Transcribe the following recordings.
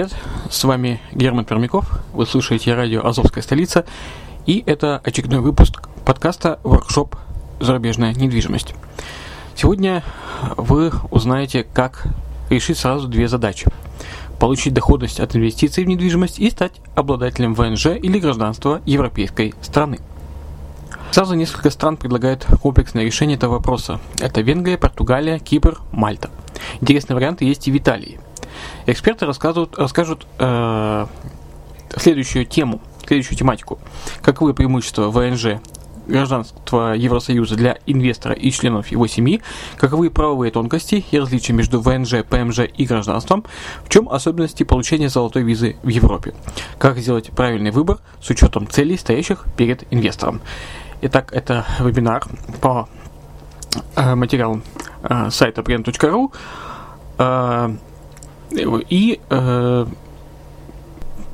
привет, с вами Герман Пермяков, вы слушаете радио «Азовская столица», и это очередной выпуск подкаста «Воркшоп. Зарубежная недвижимость». Сегодня вы узнаете, как решить сразу две задачи. Получить доходность от инвестиций в недвижимость и стать обладателем ВНЖ или гражданства европейской страны. Сразу несколько стран предлагают комплексное решение этого вопроса. Это Венгрия, Португалия, Кипр, Мальта. Интересные варианты есть и в Италии. Эксперты рассказывают, расскажут э, следующую тему, следующую тематику. Каковы преимущества ВНЖ гражданства Евросоюза для инвестора и членов его семьи, каковы правовые тонкости и различия между ВНЖ, ПМЖ и гражданством, в чем особенности получения золотой визы в Европе, как сделать правильный выбор с учетом целей, стоящих перед инвестором. Итак, это вебинар по э, материалам э, сайта prem.ru и э,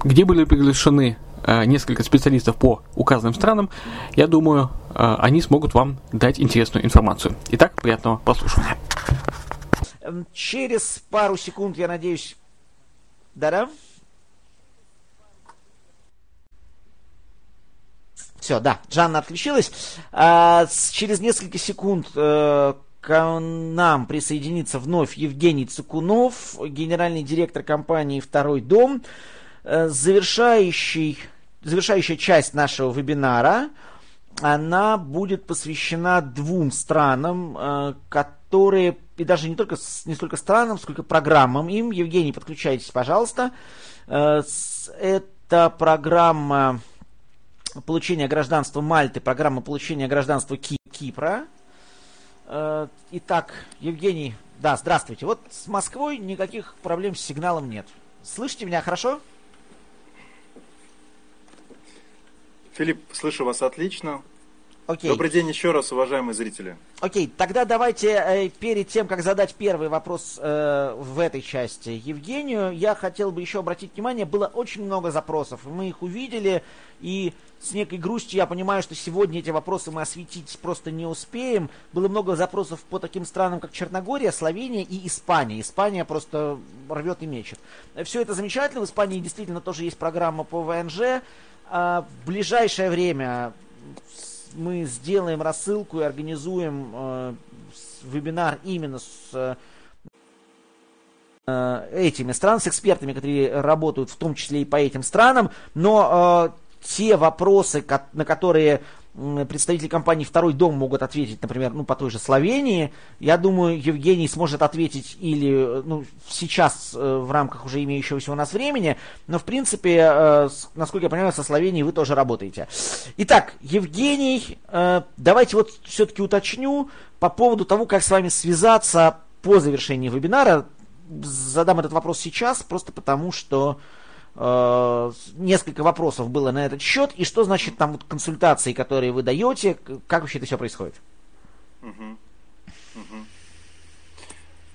где были приглашены Э, несколько специалистов по указанным странам, я думаю, э, они смогут вам дать интересную информацию. Итак, приятного прослушивания. Эм, через пару секунд, я надеюсь, да-да? Все, да, Жанна отключилась. А, через несколько секунд э, к нам присоединится вновь Евгений Цукунов, генеральный директор компании «Второй дом», завершающий завершающая часть нашего вебинара, она будет посвящена двум странам, э, которые, и даже не только не столько странам, сколько программам им. Евгений, подключайтесь, пожалуйста. Э, это программа получения гражданства Мальты, программа получения гражданства Кипра. Э, итак, Евгений, да, здравствуйте. Вот с Москвой никаких проблем с сигналом нет. Слышите меня хорошо? Филипп, слышу вас отлично. Окей. Добрый день еще раз, уважаемые зрители. Окей, тогда давайте э, перед тем, как задать первый вопрос э, в этой части Евгению, я хотел бы еще обратить внимание, было очень много запросов, мы их увидели, и с некой грустью я понимаю, что сегодня эти вопросы мы осветить просто не успеем. Было много запросов по таким странам, как Черногория, Словения и Испания. Испания просто рвет и мечет. Все это замечательно, в Испании действительно тоже есть программа по ВНЖ, а в ближайшее время мы сделаем рассылку и организуем э, вебинар именно с э, этими странами, с экспертами, которые работают в том числе и по этим странам, но э, те вопросы, на которые представители компании «Второй дом» могут ответить, например, ну, по той же Словении. Я думаю, Евгений сможет ответить или ну, сейчас э, в рамках уже имеющегося у нас времени, но, в принципе, э, насколько я понимаю, со Словенией вы тоже работаете. Итак, Евгений, э, давайте вот все-таки уточню по поводу того, как с вами связаться по завершении вебинара. Задам этот вопрос сейчас, просто потому что Э, несколько вопросов было на этот счет, и что значит там вот консультации, которые вы даете, как вообще это все происходит?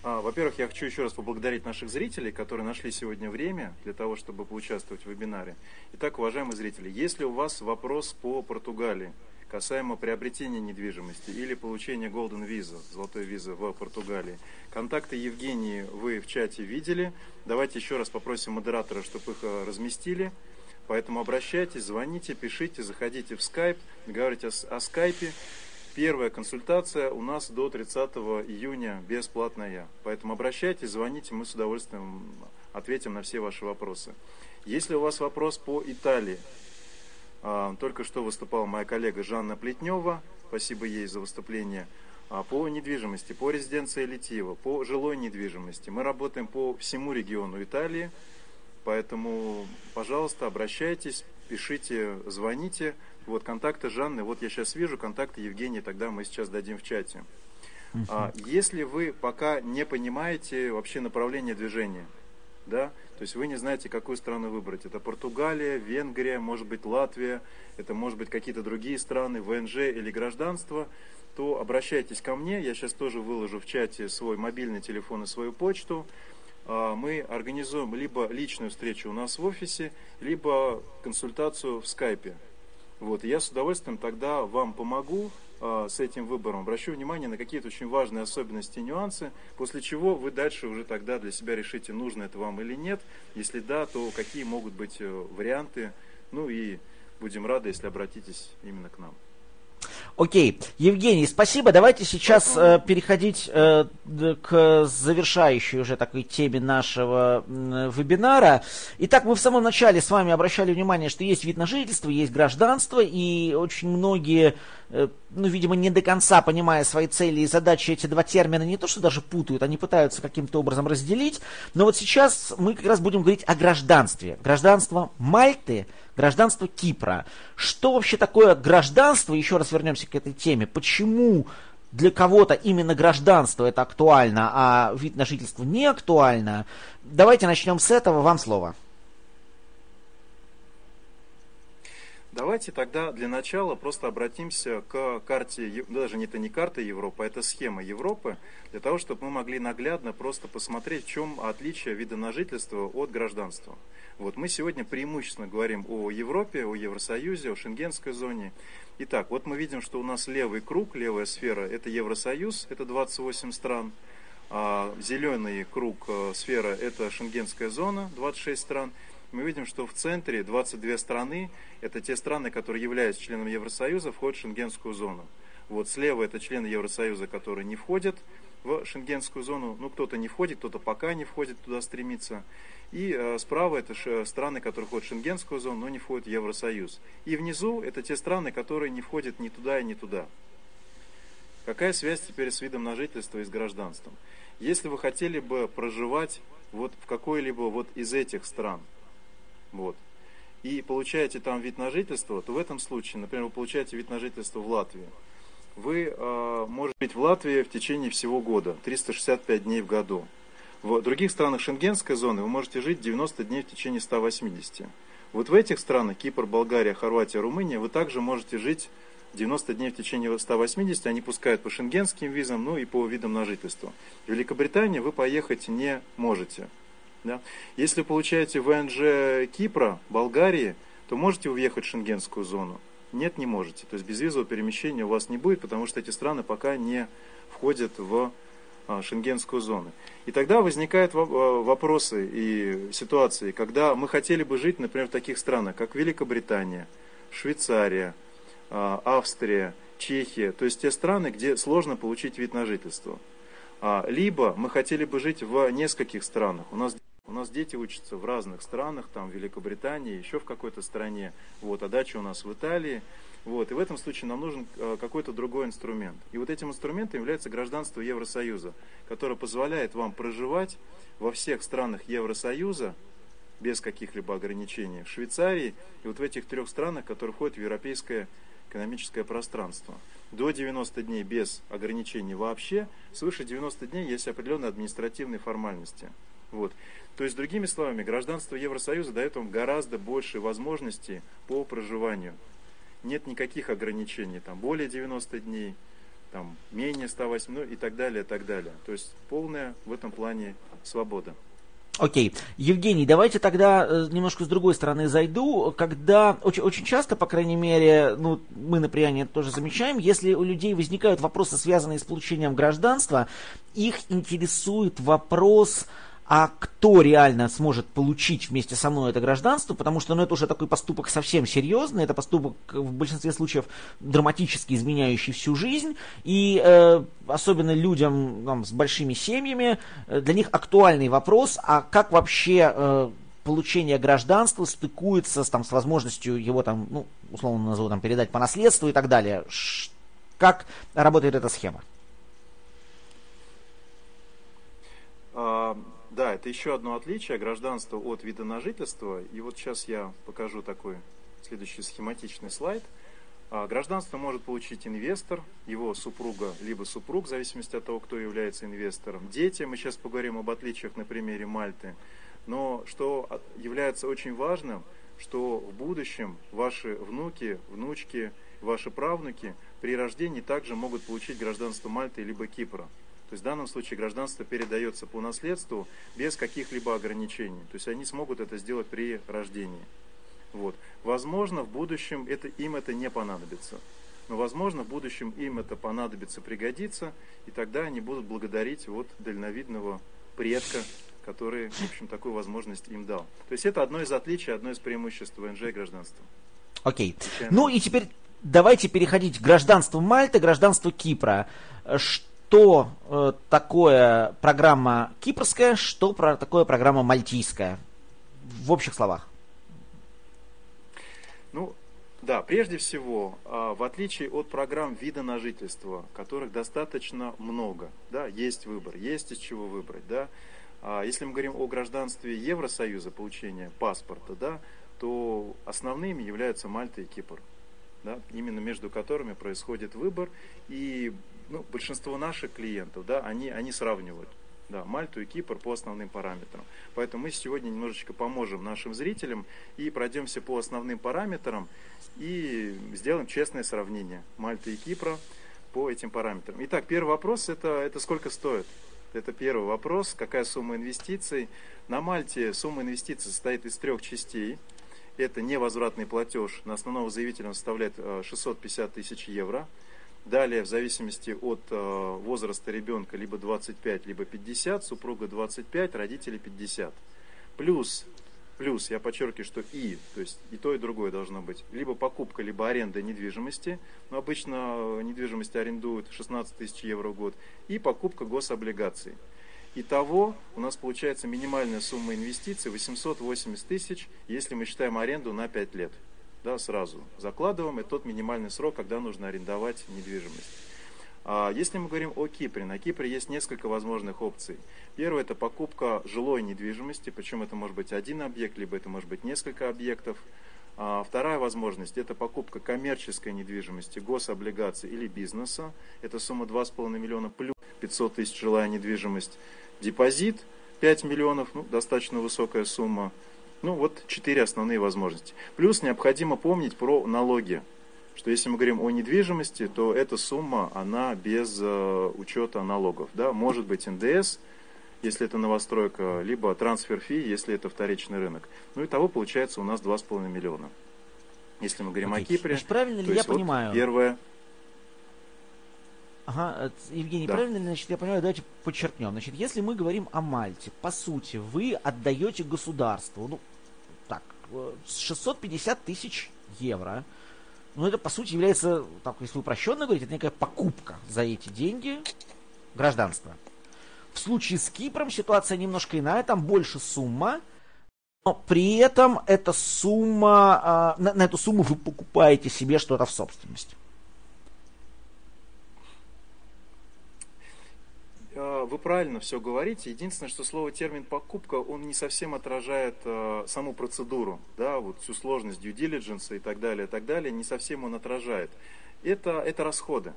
А, во-первых, я хочу еще раз поблагодарить наших зрителей, которые нашли сегодня время для того, чтобы поучаствовать в вебинаре. Итак, уважаемые зрители, если у вас вопрос по Португалии, касаемо приобретения недвижимости или получения Golden Visa, золотой визы в Португалии. Контакты Евгении вы в чате видели. Давайте еще раз попросим модератора, чтобы их э, разместили. Поэтому обращайтесь, звоните, пишите, заходите в Skype, говорите о, о скайпе. Первая консультация у нас до 30 июня бесплатная. Поэтому обращайтесь, звоните, мы с удовольствием ответим на все ваши вопросы. Если у вас вопрос по Италии, только что выступала моя коллега Жанна Плетнева, спасибо ей за выступление, а, по недвижимости, по резиденции Литива, по жилой недвижимости. Мы работаем по всему региону Италии, поэтому, пожалуйста, обращайтесь, пишите, звоните. Вот контакты Жанны, вот я сейчас вижу, контакты Евгения, тогда мы сейчас дадим в чате. Uh-huh. Если вы пока не понимаете вообще направление движения, да, то есть вы не знаете, какую страну выбрать. Это Португалия, Венгрия, может быть Латвия, это может быть какие-то другие страны, ВНЖ или гражданство, то обращайтесь ко мне. Я сейчас тоже выложу в чате свой мобильный телефон и свою почту. А, мы организуем либо личную встречу у нас в офисе, либо консультацию в скайпе. Вот, я с удовольствием тогда вам помогу, с этим выбором. Обращу внимание на какие-то очень важные особенности и нюансы, после чего вы дальше уже тогда для себя решите, нужно это вам или нет. Если да, то какие могут быть э, варианты. Ну и будем рады, если обратитесь именно к нам. Окей, Евгений, спасибо. Давайте сейчас э, переходить э, к завершающей уже такой теме нашего э, вебинара. Итак, мы в самом начале с вами обращали внимание, что есть вид на жительство, есть гражданство, и очень многие, э, ну, видимо, не до конца понимая свои цели и задачи, эти два термина не то что даже путают, они пытаются каким-то образом разделить. Но вот сейчас мы как раз будем говорить о гражданстве. Гражданство Мальты – гражданство Кипра. Что вообще такое гражданство? Еще раз вернемся к этой теме. Почему для кого-то именно гражданство это актуально, а вид на жительство не актуально? Давайте начнем с этого. Вам слово. Давайте тогда для начала просто обратимся к карте, даже не это не карта Европы, а это схема Европы, для того, чтобы мы могли наглядно просто посмотреть, в чем отличие вида на жительство от гражданства. Вот мы сегодня преимущественно говорим о Европе, о Евросоюзе, о Шенгенской зоне. Итак, вот мы видим, что у нас левый круг, левая сфера – это Евросоюз, это 28 стран. А зеленый круг, э, сфера – это Шенгенская зона, 26 стран – мы видим, что в центре 22 страны, это те страны, которые являются членами Евросоюза, входят в шенгенскую зону. Вот слева это члены Евросоюза, которые не входят в шенгенскую зону. Ну, кто-то не входит, кто-то пока не входит, туда стремится. И э, справа это ш, страны, которые входят в шенгенскую зону, но не входят в Евросоюз. И внизу это те страны, которые не входят ни туда и ни туда. Какая связь теперь с видом на жительство и с гражданством? Если вы хотели бы проживать вот в какой-либо вот из этих стран, вот, и получаете там вид на жительство, то в этом случае, например, вы получаете вид на жительство в Латвии, вы э, можете быть в Латвии в течение всего года, 365 дней в году. В других странах шенгенской зоны вы можете жить 90 дней в течение 180. Вот в этих странах, Кипр, Болгария, Хорватия, Румыния, вы также можете жить 90 дней в течение 180, они пускают по шенгенским визам, ну и по видам на жительство. В Великобританию вы поехать не можете. Да? Если получаете ВНЖ Кипра, Болгарии, то можете уехать в шенгенскую зону. Нет, не можете. То есть безвизового перемещения у вас не будет, потому что эти страны пока не входят в а, шенгенскую зону. И тогда возникают а, вопросы и ситуации, когда мы хотели бы жить, например, в таких странах, как Великобритания, Швейцария, а, Австрия, Чехия, то есть те страны, где сложно получить вид на жительство. Либо мы хотели бы жить в нескольких странах. У нас у нас дети учатся в разных странах, там в Великобритании, еще в какой-то стране, вот, а дача у нас в Италии. Вот, и в этом случае нам нужен э, какой-то другой инструмент. И вот этим инструментом является гражданство Евросоюза, которое позволяет вам проживать во всех странах Евросоюза без каких-либо ограничений, в Швейцарии и вот в этих трех странах, которые входят в европейское экономическое пространство. До 90 дней без ограничений вообще, свыше 90 дней есть определенные административные формальности. Вот. То есть, другими словами, гражданство Евросоюза дает вам гораздо больше возможностей по проживанию. Нет никаких ограничений, там более 90 дней, там менее 108, ну и так далее, и так далее. То есть полная в этом плане свобода. Окей. Okay. Евгений, давайте тогда э, немножко с другой стороны зайду. Когда очень, очень часто, по крайней мере, ну, мы на Прияне это тоже замечаем, если у людей возникают вопросы, связанные с получением гражданства, их интересует вопрос а кто реально сможет получить вместе со мной это гражданство, потому что ну, это уже такой поступок совсем серьезный, это поступок в большинстве случаев драматически изменяющий всю жизнь, и э, особенно людям там, с большими семьями, э, для них актуальный вопрос, а как вообще э, получение гражданства стыкуется с, там, с возможностью его там, ну, условно назову, там, передать по наследству и так далее. Ш как работает эта схема? А, да, это еще одно отличие гражданства от вида на жительство. И вот сейчас я покажу такой следующий схематичный слайд. А, гражданство может получить инвестор, его супруга, либо супруг, в зависимости от того, кто является инвестором. Дети, мы сейчас поговорим об отличиях на примере Мальты. Но что является очень важным, что в будущем ваши внуки, внучки, ваши правнуки при рождении также могут получить гражданство Мальты либо Кипра. То есть в данном случае гражданство передается по наследству без каких-либо ограничений. То есть они смогут это сделать при рождении. Вот. Возможно, в будущем это, им это не понадобится. Но, возможно, в будущем им это понадобится, пригодится, и тогда они будут благодарить вот дальновидного предка, который, в общем, такую возможность им дал. То есть это одно из отличий, одно из преимуществ ВНЖ и гражданства. Окей. Okay. Ну и теперь давайте переходить к гражданству Мальты, гражданству Кипра. Что э, такое программа кипрская, что про такое программа мальтийская? В общих словах. Ну, да, прежде всего, а, в отличие от программ вида на жительство, которых достаточно много, да, есть выбор, есть из чего выбрать, да. А если мы говорим о гражданстве Евросоюза, получения паспорта, да, то основными являются Мальта и Кипр, да, именно между которыми происходит выбор, и ну, большинство наших клиентов, да, они, они сравнивают да, Мальту и Кипр по основным параметрам. Поэтому мы сегодня немножечко поможем нашим зрителям и пройдемся по основным параметрам и сделаем честное сравнение Мальты и Кипра по этим параметрам. Итак, первый вопрос это, это сколько стоит? Это первый вопрос. Какая сумма инвестиций? На Мальте сумма инвестиций состоит из трех частей. Это невозвратный платеж на основного заявителя он составляет 650 э, тысяч евро. Далее, в зависимости от э, возраста ребенка, либо 25, либо 50, супруга 25, родители 50. Плюс, плюс, я подчеркиваю, что и, то есть и то, и другое должно быть. Либо покупка, либо аренда недвижимости. Но обычно э, недвижимость арендуют 16 тысяч евро в год. И покупка гособлигаций. Итого у нас получается минимальная сумма инвестиций 880 тысяч, если мы считаем аренду на 5 лет да, сразу закладываем, и тот минимальный срок, когда нужно арендовать недвижимость. А если мы говорим о Кипре, на Кипре есть несколько возможных опций. Первое – это покупка жилой недвижимости, причем это может быть один объект, либо это может быть несколько объектов. А вторая возможность – это покупка коммерческой недвижимости, гособлигаций или бизнеса. Это сумма 2,5 миллиона плюс 500 тысяч жилая недвижимость. Депозит 5 миллионов, ну, достаточно высокая сумма. Ну вот четыре основные возможности. Плюс необходимо помнить про налоги. Что если мы говорим о недвижимости, то эта сумма, она без э, учета налогов. Да? Может быть НДС, если это новостройка, либо трансфер-фи, если это вторичный рынок. Ну и того получается у нас 2,5 миллиона. Если мы говорим okay. о Кипре. Значит, правильно ли я вот понимаю? Первое. Ага, Евгений, да. правильно значит, я понимаю, давайте подчеркнем. Значит, если мы говорим о Мальте, по сути, вы отдаете государству, ну, 650 тысяч евро. Ну, это, по сути, является, так, если упрощенно говорить, это некая покупка за эти деньги гражданства. В случае с Кипром ситуация немножко иная, там больше сумма, но при этом эта сумма, на, на эту сумму вы покупаете себе что-то в собственность. Вы правильно все говорите. Единственное, что слово термин покупка, он не совсем отражает э, саму процедуру, да, вот всю сложность due diligence и так далее, и так далее, не совсем он отражает. Это, это расходы.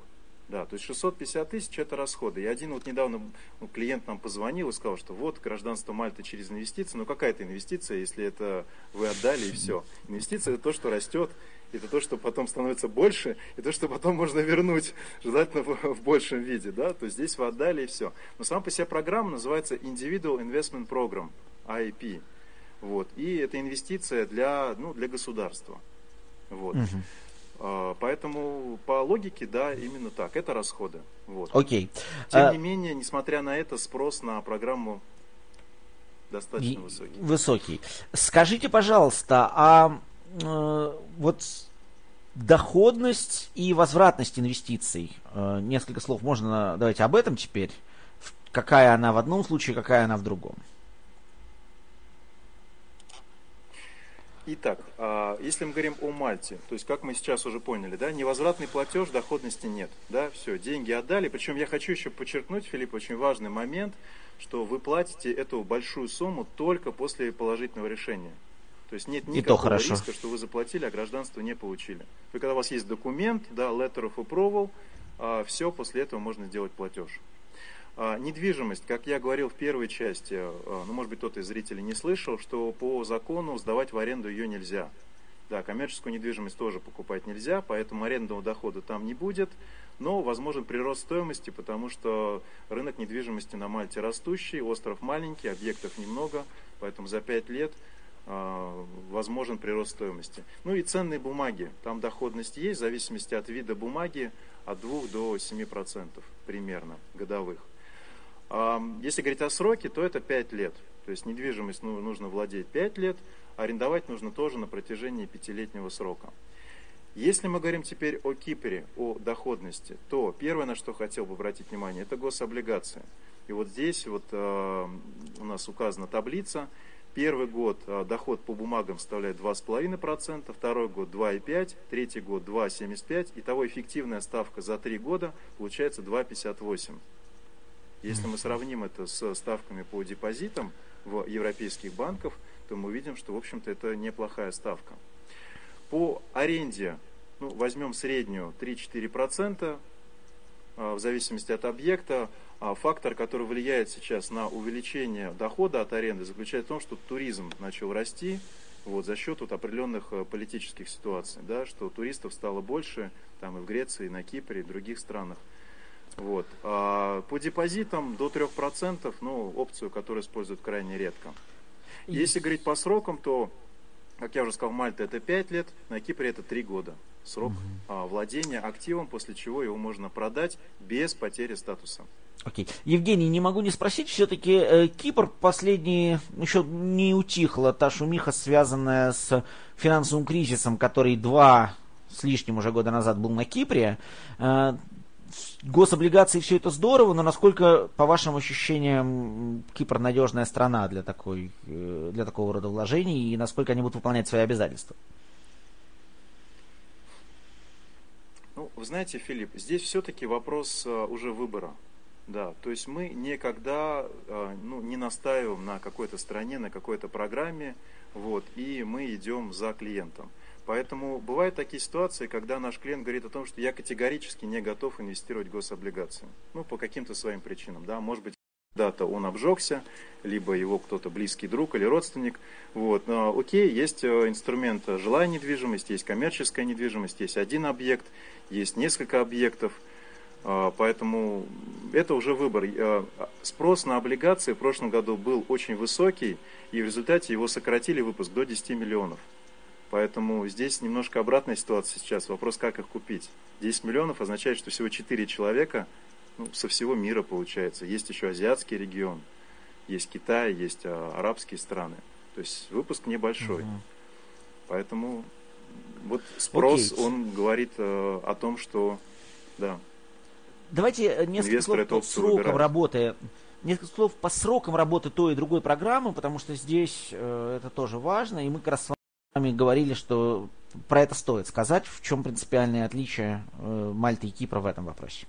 Да, то есть 650 тысяч это расходы. И один вот недавно ну, клиент нам позвонил и сказал, что вот гражданство Мальты через инвестиции. Ну какая это инвестиция, если это вы отдали и все. Инвестиция это то, что растет это то, что потом становится больше, и то, что потом можно вернуть, желательно в, в большем виде, да, то есть здесь вы отдали и все. Но сама по себе программа называется Individual Investment Program, IIP, вот, и это инвестиция для, ну, для государства, вот. Угу. Поэтому по логике, да, именно так. Это расходы. Вот. Окей. Тем а... не менее, несмотря на это, спрос на программу достаточно высокий. Высокий. Скажите, пожалуйста, а вот доходность и возвратность инвестиций. Э, несколько слов можно давайте об этом теперь. Какая она в одном случае, какая она в другом. Итак, а, если мы говорим о Мальте, то есть, как мы сейчас уже поняли, да, невозвратный платеж, доходности нет, да, все, деньги отдали. Причем я хочу еще подчеркнуть, Филипп, очень важный момент, что вы платите эту большую сумму только после положительного решения. То есть нет никакого риска, что вы заплатили, а гражданство не получили. Вы когда у вас есть документ, да, letter of approval, а, все, после этого можно сделать платеж. А, недвижимость, как я говорил в первой части, а, ну, может быть, кто-то из зрителей не слышал, что по закону сдавать в аренду ее нельзя. Да, коммерческую недвижимость тоже покупать нельзя, поэтому арендного дохода там не будет, но возможен прирост стоимости, потому что рынок недвижимости на Мальте растущий, остров маленький, объектов немного, поэтому за 5 лет возможен прирост стоимости. Ну и ценные бумаги. Там доходность есть, в зависимости от вида бумаги, от 2 до 7% примерно годовых. А, если говорить о сроке, то это 5 лет. То есть недвижимость ну, нужно владеть 5 лет, арендовать нужно тоже на протяжении пятилетнего срока. Если мы говорим теперь о Кипре, о доходности, то первое, на что хотел бы обратить внимание, это гособлигации. И вот здесь вот э, у нас указана таблица. Первый год э, доход по бумагам составляет 2,5%, второй год 2,5%, третий год 2,75%. Итого эффективная ставка за три года получается 2,58%. Если мы сравним это с ставками по депозитам в европейских банках, то мы увидим, что, в общем-то, это неплохая ставка. По аренде, ну, возьмем среднюю 3-4%, а, в зависимости от объекта. А фактор, который влияет сейчас на увеличение дохода от аренды, заключается в том, что туризм начал расти вот, за счет вот определенных э, политических ситуаций, да, что туристов стало больше там, и в Греции, и на Кипре, и в других странах. Вот. А по депозитам до 3%, ну, опцию, которую используют крайне редко. Если говорить по срокам, то, как я уже сказал, Мальта это 5 лет, на Кипре это 3 года. Срок угу. а, владения активом, после чего его можно продать без потери статуса. Окей. Евгений, не могу не спросить, все-таки э, Кипр последний еще не утихла та шумиха, связанная с финансовым кризисом, который два с лишним уже года назад был на Кипре. Э, гособлигации все это здорово, но насколько, по вашим ощущениям, Кипр надежная страна для, такой, э, для такого рода вложений и насколько они будут выполнять свои обязательства? Ну, вы знаете, Филипп, здесь все-таки вопрос э, уже выбора. Да, то есть мы никогда э, ну, не настаиваем на какой-то стране, на какой-то программе, вот, и мы идем за клиентом. Поэтому бывают такие ситуации, когда наш клиент говорит о том, что я категорически не готов инвестировать в гособлигации. Ну, по каким-то своим причинам, да, может быть, когда-то он обжегся, либо его кто-то близкий друг или родственник. Вот. Но окей, есть э, инструмент жилая недвижимость, есть коммерческая недвижимость, есть один объект, есть несколько объектов. А, поэтому это уже выбор. Э, спрос на облигации в прошлом году был очень высокий, и в результате его сократили выпуск до 10 миллионов. Поэтому здесь немножко обратная ситуация сейчас. Вопрос, как их купить. 10 миллионов означает, что всего 4 человека ну, со всего мира получается. Есть еще азиатский регион, есть Китай, есть а, арабские страны. То есть выпуск небольшой. Угу. Поэтому вот спрос, Окей. он говорит э, о том, что да. Давайте э, несколько слов по срокам выбирает. работы. Несколько слов по срокам работы той и другой программы, потому что здесь э, это тоже важно, и мы как раз вами говорили, что про это стоит сказать, в чем принципиальное отличие э, Мальты и Кипра в этом вопросе.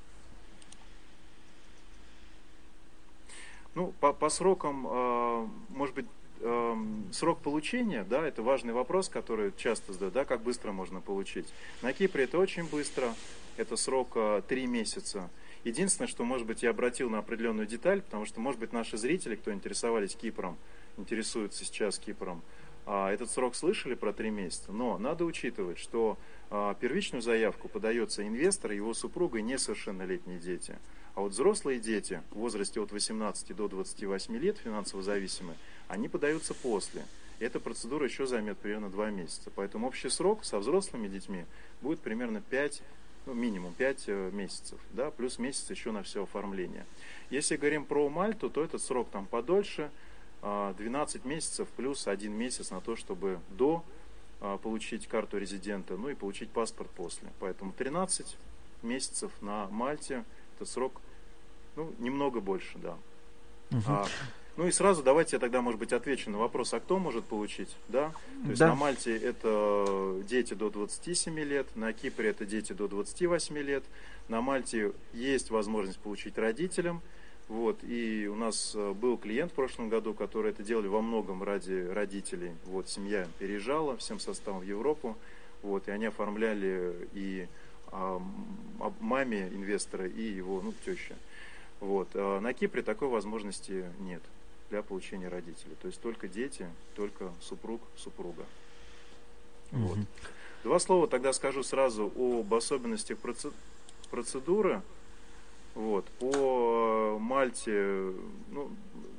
Ну, по, по срокам, э, может быть, э, срок получения, да, это важный вопрос, который часто задают, да, как быстро можно получить. На Кипре это очень быстро, это срок э, 3 месяца. Единственное, что, может быть, я обратил на определенную деталь, потому что, может быть, наши зрители, кто интересовались Кипром, интересуются сейчас Кипром, а, этот срок слышали про три месяца, но надо учитывать, что а, первичную заявку подается инвестор его супруга и несовершеннолетние дети. А вот взрослые дети в возрасте от 18 до 28 лет, финансово зависимые, они подаются после. И эта процедура еще займет примерно 2 месяца. Поэтому общий срок со взрослыми детьми будет примерно 5, ну, минимум 5 э, месяцев, да, плюс месяц еще на все оформление. Если говорим про Мальту, то этот срок там подольше – 12 а, месяцев плюс один месяц на то, чтобы до а, получить карту резидента, ну и получить паспорт после. Поэтому 13 месяцев на Мальте, это срок, ну, немного больше, да. Угу. А, ну и сразу давайте я тогда, может быть, отвечу на вопрос, а кто может получить, да? То есть да. на Мальте это дети до 27 лет, на Кипре это дети до 28 лет, на Мальте есть возможность получить родителям, вот, и у нас э, был клиент в прошлом году, который это делали во многом ради родителей. Вот, семья переезжала всем составом в Европу, вот, и они оформляли и а, маме инвестора, и его, ну, теща. Вот. А на Кипре такой возможности нет для получения родителей. То есть только дети, только супруг, супруга. Mm-hmm. Вот. Два слова тогда скажу сразу об особенностях процедуры. Вот. По Мальте, ну,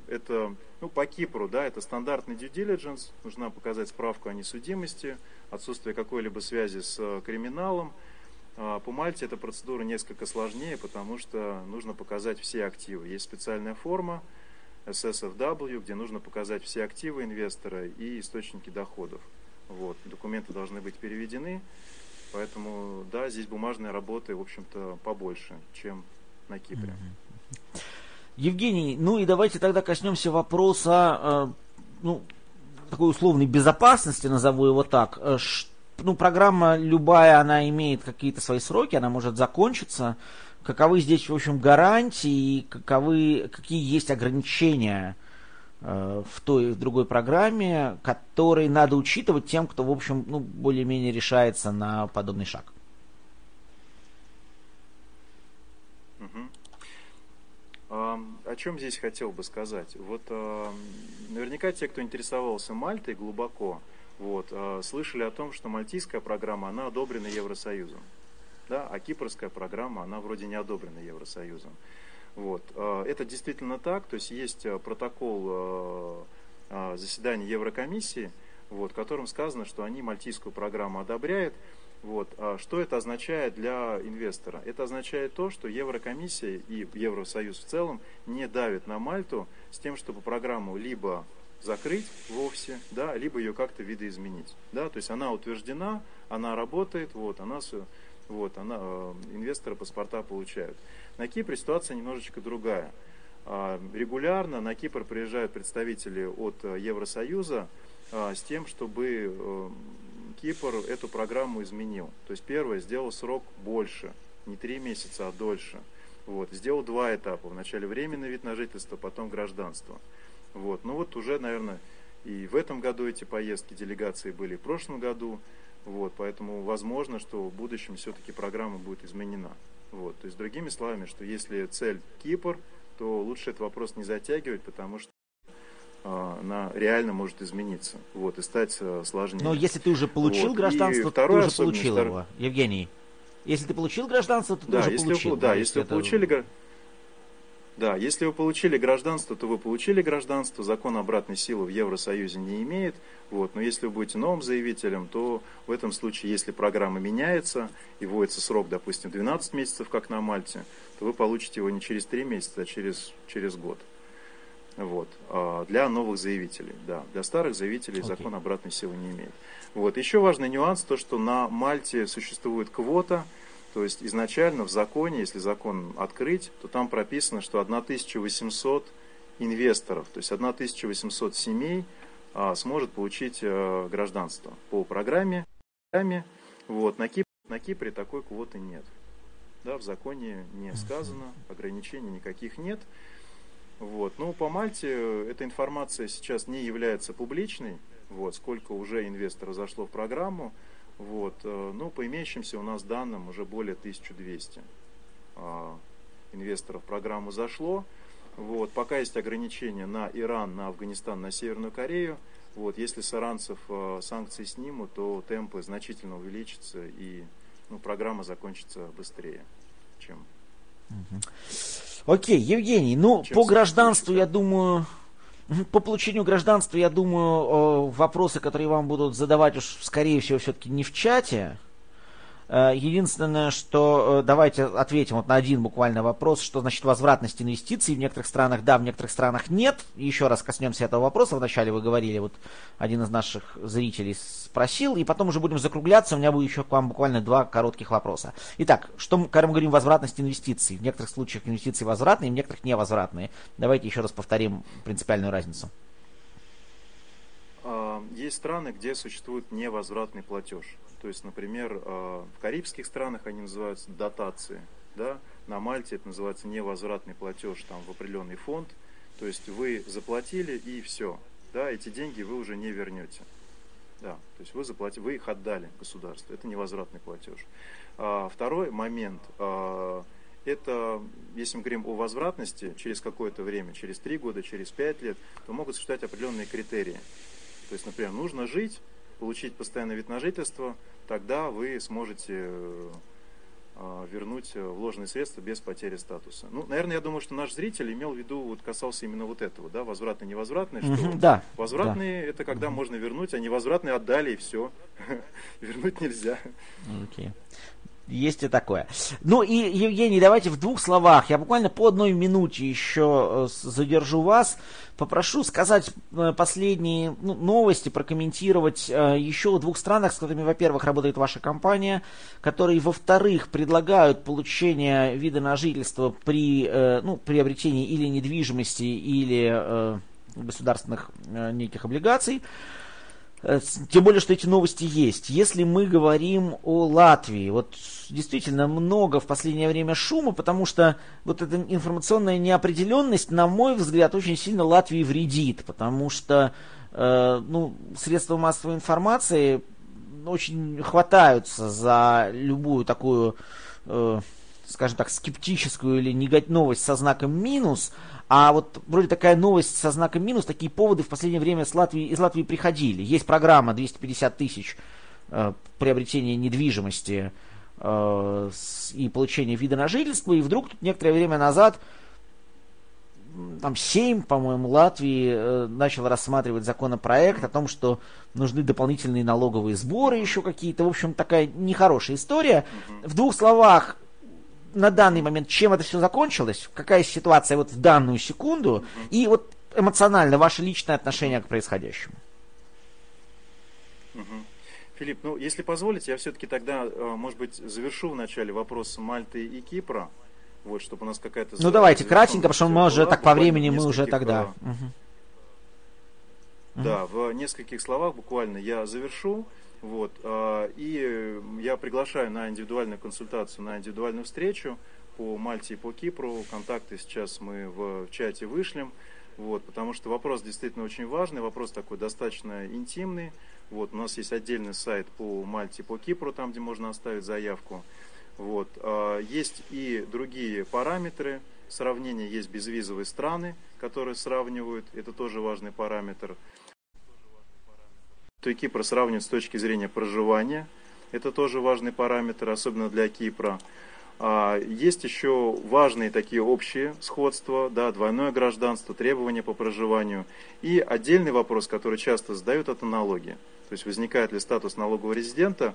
это, ну, по Кипру, да, это стандартный due diligence, нужно показать справку о несудимости, отсутствие какой-либо связи с криминалом. А по Мальте эта процедура несколько сложнее, потому что нужно показать все активы. Есть специальная форма SSFW, где нужно показать все активы инвестора и источники доходов. Вот. Документы должны быть переведены. Поэтому, да, здесь бумажной работы, в общем-то, побольше, чем на Кипре. Евгений, ну и давайте тогда коснемся вопроса, э, ну, такой условной безопасности, назову его так. Э, ну, программа любая, она имеет какие-то свои сроки, она может закончиться. Каковы здесь, в общем, гарантии, каковы, какие есть ограничения э, в той и в другой программе, которые надо учитывать тем, кто, в общем, ну, более-менее решается на подобный шаг? О чем здесь хотел бы сказать? Вот наверняка те, кто интересовался Мальтой глубоко, вот, а, слышали о том, что мальтийская программа, она одобрена Евросоюзом. Да, а кипрская программа, она вроде не одобрена Евросоюзом. Вот. А, это действительно так, то есть есть а, протокол заседания Еврокомиссии, вот, в котором сказано, что они мальтийскую программу одобряют. Вот. А что это означает для инвестора? Это означает то, что Еврокомиссия и Евросоюз в целом не давит на Мальту с тем, чтобы программу либо закрыть вовсе, да, либо ее как-то видоизменить. Да, то есть она утверждена, она работает, вот, она, вот, она, э, инвесторы паспорта получают. На Кипре ситуация немножечко другая. Э, регулярно на Кипр приезжают представители от э, Евросоюза э, с тем, чтобы э, Кипр эту программу изменил. То есть первое, сделал срок больше, не три месяца, а дольше. Вот, сделал два этапа. Вначале временный вид на жительство, потом гражданство. Вот. Ну вот уже, наверное, и в этом году эти поездки делегации были, и в прошлом году. Вот, поэтому возможно, что в будущем все-таки программа будет изменена. Вот, то есть, другими словами, что если цель Кипр, то лучше этот вопрос не затягивать, потому что а, она реально может измениться вот, и стать а, сложнее. Но если ты уже получил вот. гражданство, то ты уже получил втор... его, Евгений. Если ты получил гражданство, то ты да, уже если получил. Вы, да, если вы получили да, если вы получили гражданство, то вы получили гражданство, закон обратной силы в Евросоюзе не имеет. Вот, но если вы будете новым заявителем, то в этом случае, если программа меняется и вводится срок, допустим, 12 месяцев, как на Мальте, то вы получите его не через 3 месяца, а через, через год. Вот. А для новых заявителей, да. Для старых заявителей okay. закон обратной силы не имеет. Вот. Еще важный нюанс, то, что на Мальте существует квота – то есть изначально в законе, если закон открыть, то там прописано, что 1800 инвесторов, то есть 1800 семей а, сможет получить а, гражданство по программе. Вот, на, Кипре, на Кипре такой квоты нет. Да, в законе не сказано, ограничений никаких нет. Вот. Ну, по Мальте эта информация сейчас не является публичной. Вот, сколько уже инвесторов зашло в программу. Вот. Ну, по имеющимся у нас данным уже более 1200 а, инвесторов в программу зашло. Вот. Пока есть ограничения на Иран, на Афганистан, на Северную Корею. Вот. Если с иранцев э, санкции снимут, то темпы значительно увеличатся и ну, программа закончится быстрее, чем... Окей, Евгений, ну, по гражданству, я думаю, по получению гражданства, я думаю, вопросы, которые вам будут задавать уж, скорее всего, все-таки не в чате, Э, единственное, что э, давайте ответим вот на один буквально вопрос, что значит возвратность инвестиций в некоторых странах да, в некоторых странах нет. Еще раз коснемся этого вопроса. Вначале вы говорили, вот один из наших зрителей спросил, и потом уже будем закругляться. У меня будет еще к вам буквально два коротких вопроса. Итак, что когда мы говорим возвратность инвестиций? В некоторых случаях инвестиции возвратные, в некоторых невозвратные. Давайте еще раз повторим принципиальную разницу. А, есть страны, где существует невозвратный платеж. То есть, например, а, в карибских странах они называются дотации, да? на Мальте это называется невозвратный платеж там, в определенный фонд. То есть вы заплатили и все. Да, эти деньги вы уже не вернете. Да, то есть вы заплатили, вы их отдали государству. Это невозвратный платеж. А, второй момент. Это, если мы говорим о возвратности, через какое-то время, через три года, через пять лет, то могут существовать определенные критерии. То есть, например, нужно жить, получить постоянный вид на жительство, тогда вы сможете э, вернуть вложенные средства без потери статуса. Ну, наверное, я думаю, что наш зритель имел в виду, вот касался именно вот этого, да, возвратные, невозвратные, что mm-hmm, да, возвратные да. это когда mm-hmm. можно вернуть, а невозвратные отдали и все. вернуть нельзя. Okay. Есть и такое. Ну и, Евгений, давайте в двух словах, я буквально по одной минуте еще э, задержу вас. Попрошу сказать э, последние ну, новости, прокомментировать э, еще о двух странах, с которыми, во-первых, работает ваша компания, которые, во-вторых, предлагают получение вида на жительство при ну, приобретении или недвижимости, или государственных неких облигаций. Э, тем более, что эти новости есть. Если мы говорим о Латвии, вот действительно много в последнее время шума, потому что вот эта информационная неопределенность, на мой взгляд, очень сильно Латвии вредит, потому что э, ну, средства массовой информации очень хватаются за любую такую, э, скажем так, скептическую или негативную новость со знаком минус, а вот вроде такая новость со знаком минус, такие поводы в последнее время с Латвии, из Латвии приходили. Есть программа 250 тысяч э, приобретения недвижимости э, с, и получения вида на жительство, и вдруг тут некоторое время назад там 7, по-моему, Латвии э, начал рассматривать законопроект о том, что нужны дополнительные налоговые сборы еще какие-то. В общем, такая нехорошая история. В двух словах, на данный момент, чем это все закончилось, какая ситуация вот в данную секунду, и вот эмоционально ваше личное отношение к происходящему. Филипп, ну, если позволите, я все-таки тогда, э, может быть, завершу вначале вопрос Мальты и Кипра, вот, чтобы у нас какая-то... Ну, давайте, кратенько, потому что мы уже так по времени, мы уже тогда... Угу. Да, в нескольких словах буквально я завершу. Вот, а, и я приглашаю на индивидуальную консультацию, на индивидуальную встречу по Мальте и по Кипру. Контакты сейчас мы в чате вышлем. Вот, потому что вопрос действительно очень важный, вопрос такой достаточно интимный. Вот, у нас есть отдельный сайт по Мальте по Кипру, там, где можно оставить заявку. Вот, а, есть и другие параметры сравнения, есть безвизовые страны, которые сравнивают, это тоже важный параметр то Кипр сравнивают с точки зрения проживания. Это тоже важный параметр, особенно для Кипра. А, есть еще важные такие общие сходства, да, двойное гражданство, требования по проживанию. И отдельный вопрос, который часто задают, это налоги. То есть возникает ли статус налогового резидента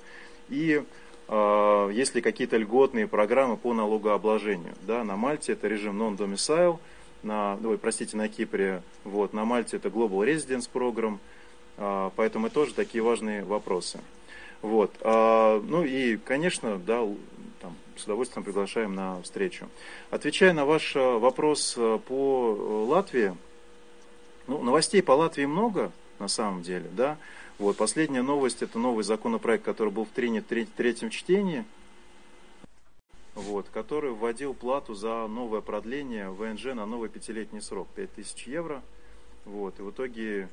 и э, есть ли какие-то льготные программы по налогообложению. Да, на Мальте это режим non-domicile, на, ой, простите, на Кипре, вот, на Мальте это Global Residence Program – поэтому это тоже такие важные вопросы. Вот. А, ну и, конечно, да, там, с удовольствием приглашаем на встречу. Отвечая на ваш э, вопрос по э, Латвии, ну, новостей по Латвии много, на самом деле, да. Вот, последняя новость, это новый законопроект, который был принят в третьем чтении, вот, который вводил плату за новое продление ВНЖ на новый пятилетний срок, 5000 евро. Вот, и в итоге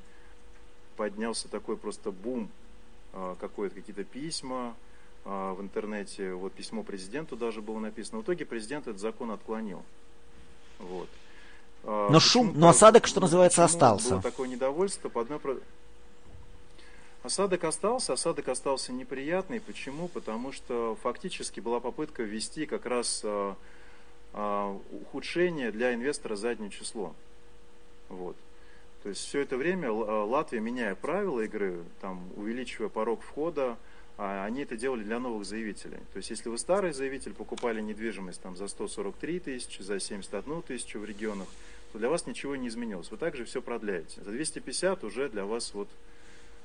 поднялся такой просто бум, а, какое-то какие-то письма а, в интернете, вот письмо президенту даже было написано. В итоге президент этот закон отклонил. Вот. А, но шум, но осадок, что называется, остался. Было такое недовольство по одной Осадок остался, осадок остался неприятный. Почему? Потому что фактически была попытка ввести как раз ухудшение для инвестора заднее число. Вот. То есть все это время э, Латвия, меняя правила игры, там, увеличивая порог входа, а они это делали для новых заявителей. То есть если вы старый заявитель, покупали недвижимость там, за 143 тысячи, за 71 тысячу в регионах, то для вас ничего не изменилось. Вы также все продляете. За 250 уже для вас вот,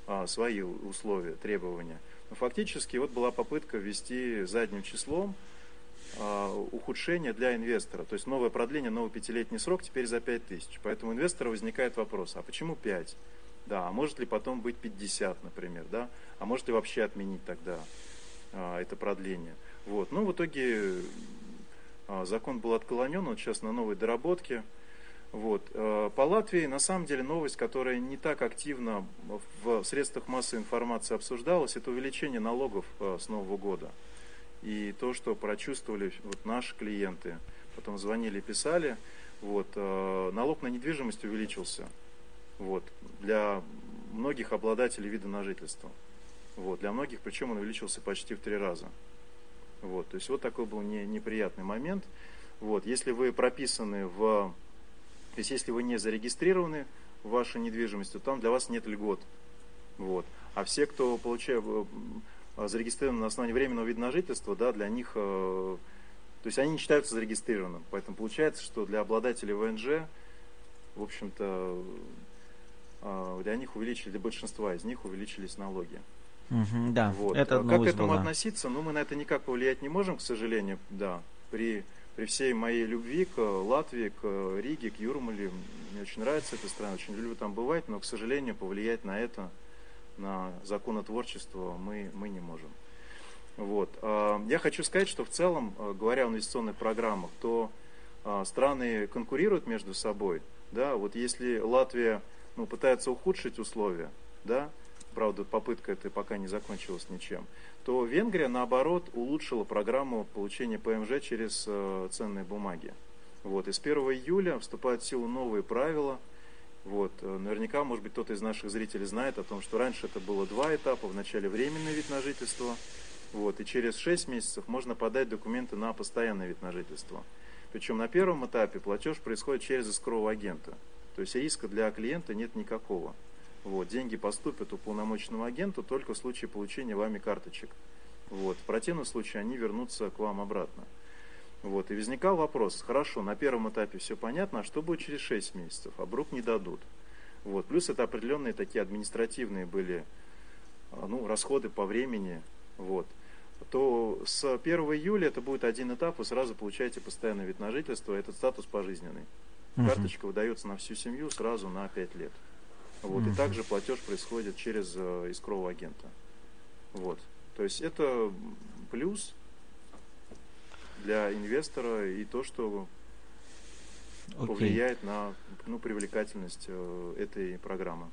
а, свои условия, требования. Но фактически вот была попытка ввести задним числом ухудшение для инвестора. То есть новое продление, новый пятилетний срок теперь за 5 тысяч. Поэтому у инвестора возникает вопрос, а почему 5? Да, а может ли потом быть 50, например, да? А может ли вообще отменить тогда а, это продление? Вот. Ну, в итоге а, закон был отклонен, он сейчас на новой доработке. Вот. По Латвии, на самом деле, новость, которая не так активно в средствах массовой информации обсуждалась, это увеличение налогов с Нового года. И то, что прочувствовали вот наши клиенты, потом звонили, писали, вот, э, налог на недвижимость увеличился вот, для многих обладателей вида на жительство. Вот, для многих, причем он увеличился почти в три раза. Вот, то есть вот такой был не, неприятный момент. Вот, если вы прописаны в... То есть если вы не зарегистрированы в вашей недвижимости, то там для вас нет льгот. Вот. А все, кто получает, зарегистрированы на основании временного вида на жительство, да, для них, то есть они не считаются зарегистрированным. Поэтому получается, что для обладателей ВНЖ, в общем-то, для них увеличили, для большинства из них увеличились налоги. Угу, да, вот. это Как к этому относиться? Ну, мы на это никак повлиять не можем, к сожалению, да. При, при всей моей любви к Латвии, к Риге, к Юрмале, мне очень нравится эта страна, очень люблю там бывать, но, к сожалению, повлиять на это, на законотворчество мы, мы не можем. Вот. А, я хочу сказать, что в целом, а, говоря о инвестиционных программах, то а, страны конкурируют между собой. Да? Вот если Латвия ну, пытается ухудшить условия, да, правда, попытка эта пока не закончилась ничем, то Венгрия, наоборот, улучшила программу получения ПМЖ через ценные бумаги. Вот, и с 1 июля вступают в силу новые правила. Вот, э, наверняка, может быть, кто-то из наших зрителей знает о том, что раньше это было два этапа. Вначале временный вид на жительство, вот, и через 6 месяцев можно подать документы на постоянный вид на жительство. Причем на первом этапе платеж происходит через искрового агента. То есть риска для клиента нет никакого. Вот, деньги поступят уполномоченному агенту только в случае получения вами карточек. Вот, в противном случае они вернутся к вам обратно. Вот, и возникал вопрос, хорошо, на первом этапе все понятно, а что будет через 6 месяцев? А вдруг не дадут? Вот, плюс это определенные такие административные были а, ну, расходы по времени. Вот то с 1 июля это будет один этап, вы сразу получаете постоянный вид на жительство, этот статус пожизненный. Угу. Карточка выдается на всю семью сразу на 5 лет. Вот, mm И также платеж происходит через э, искрового агента. Вот. То есть это плюс для инвестора и то, что okay. повлияет на ну, привлекательность э, этой программы.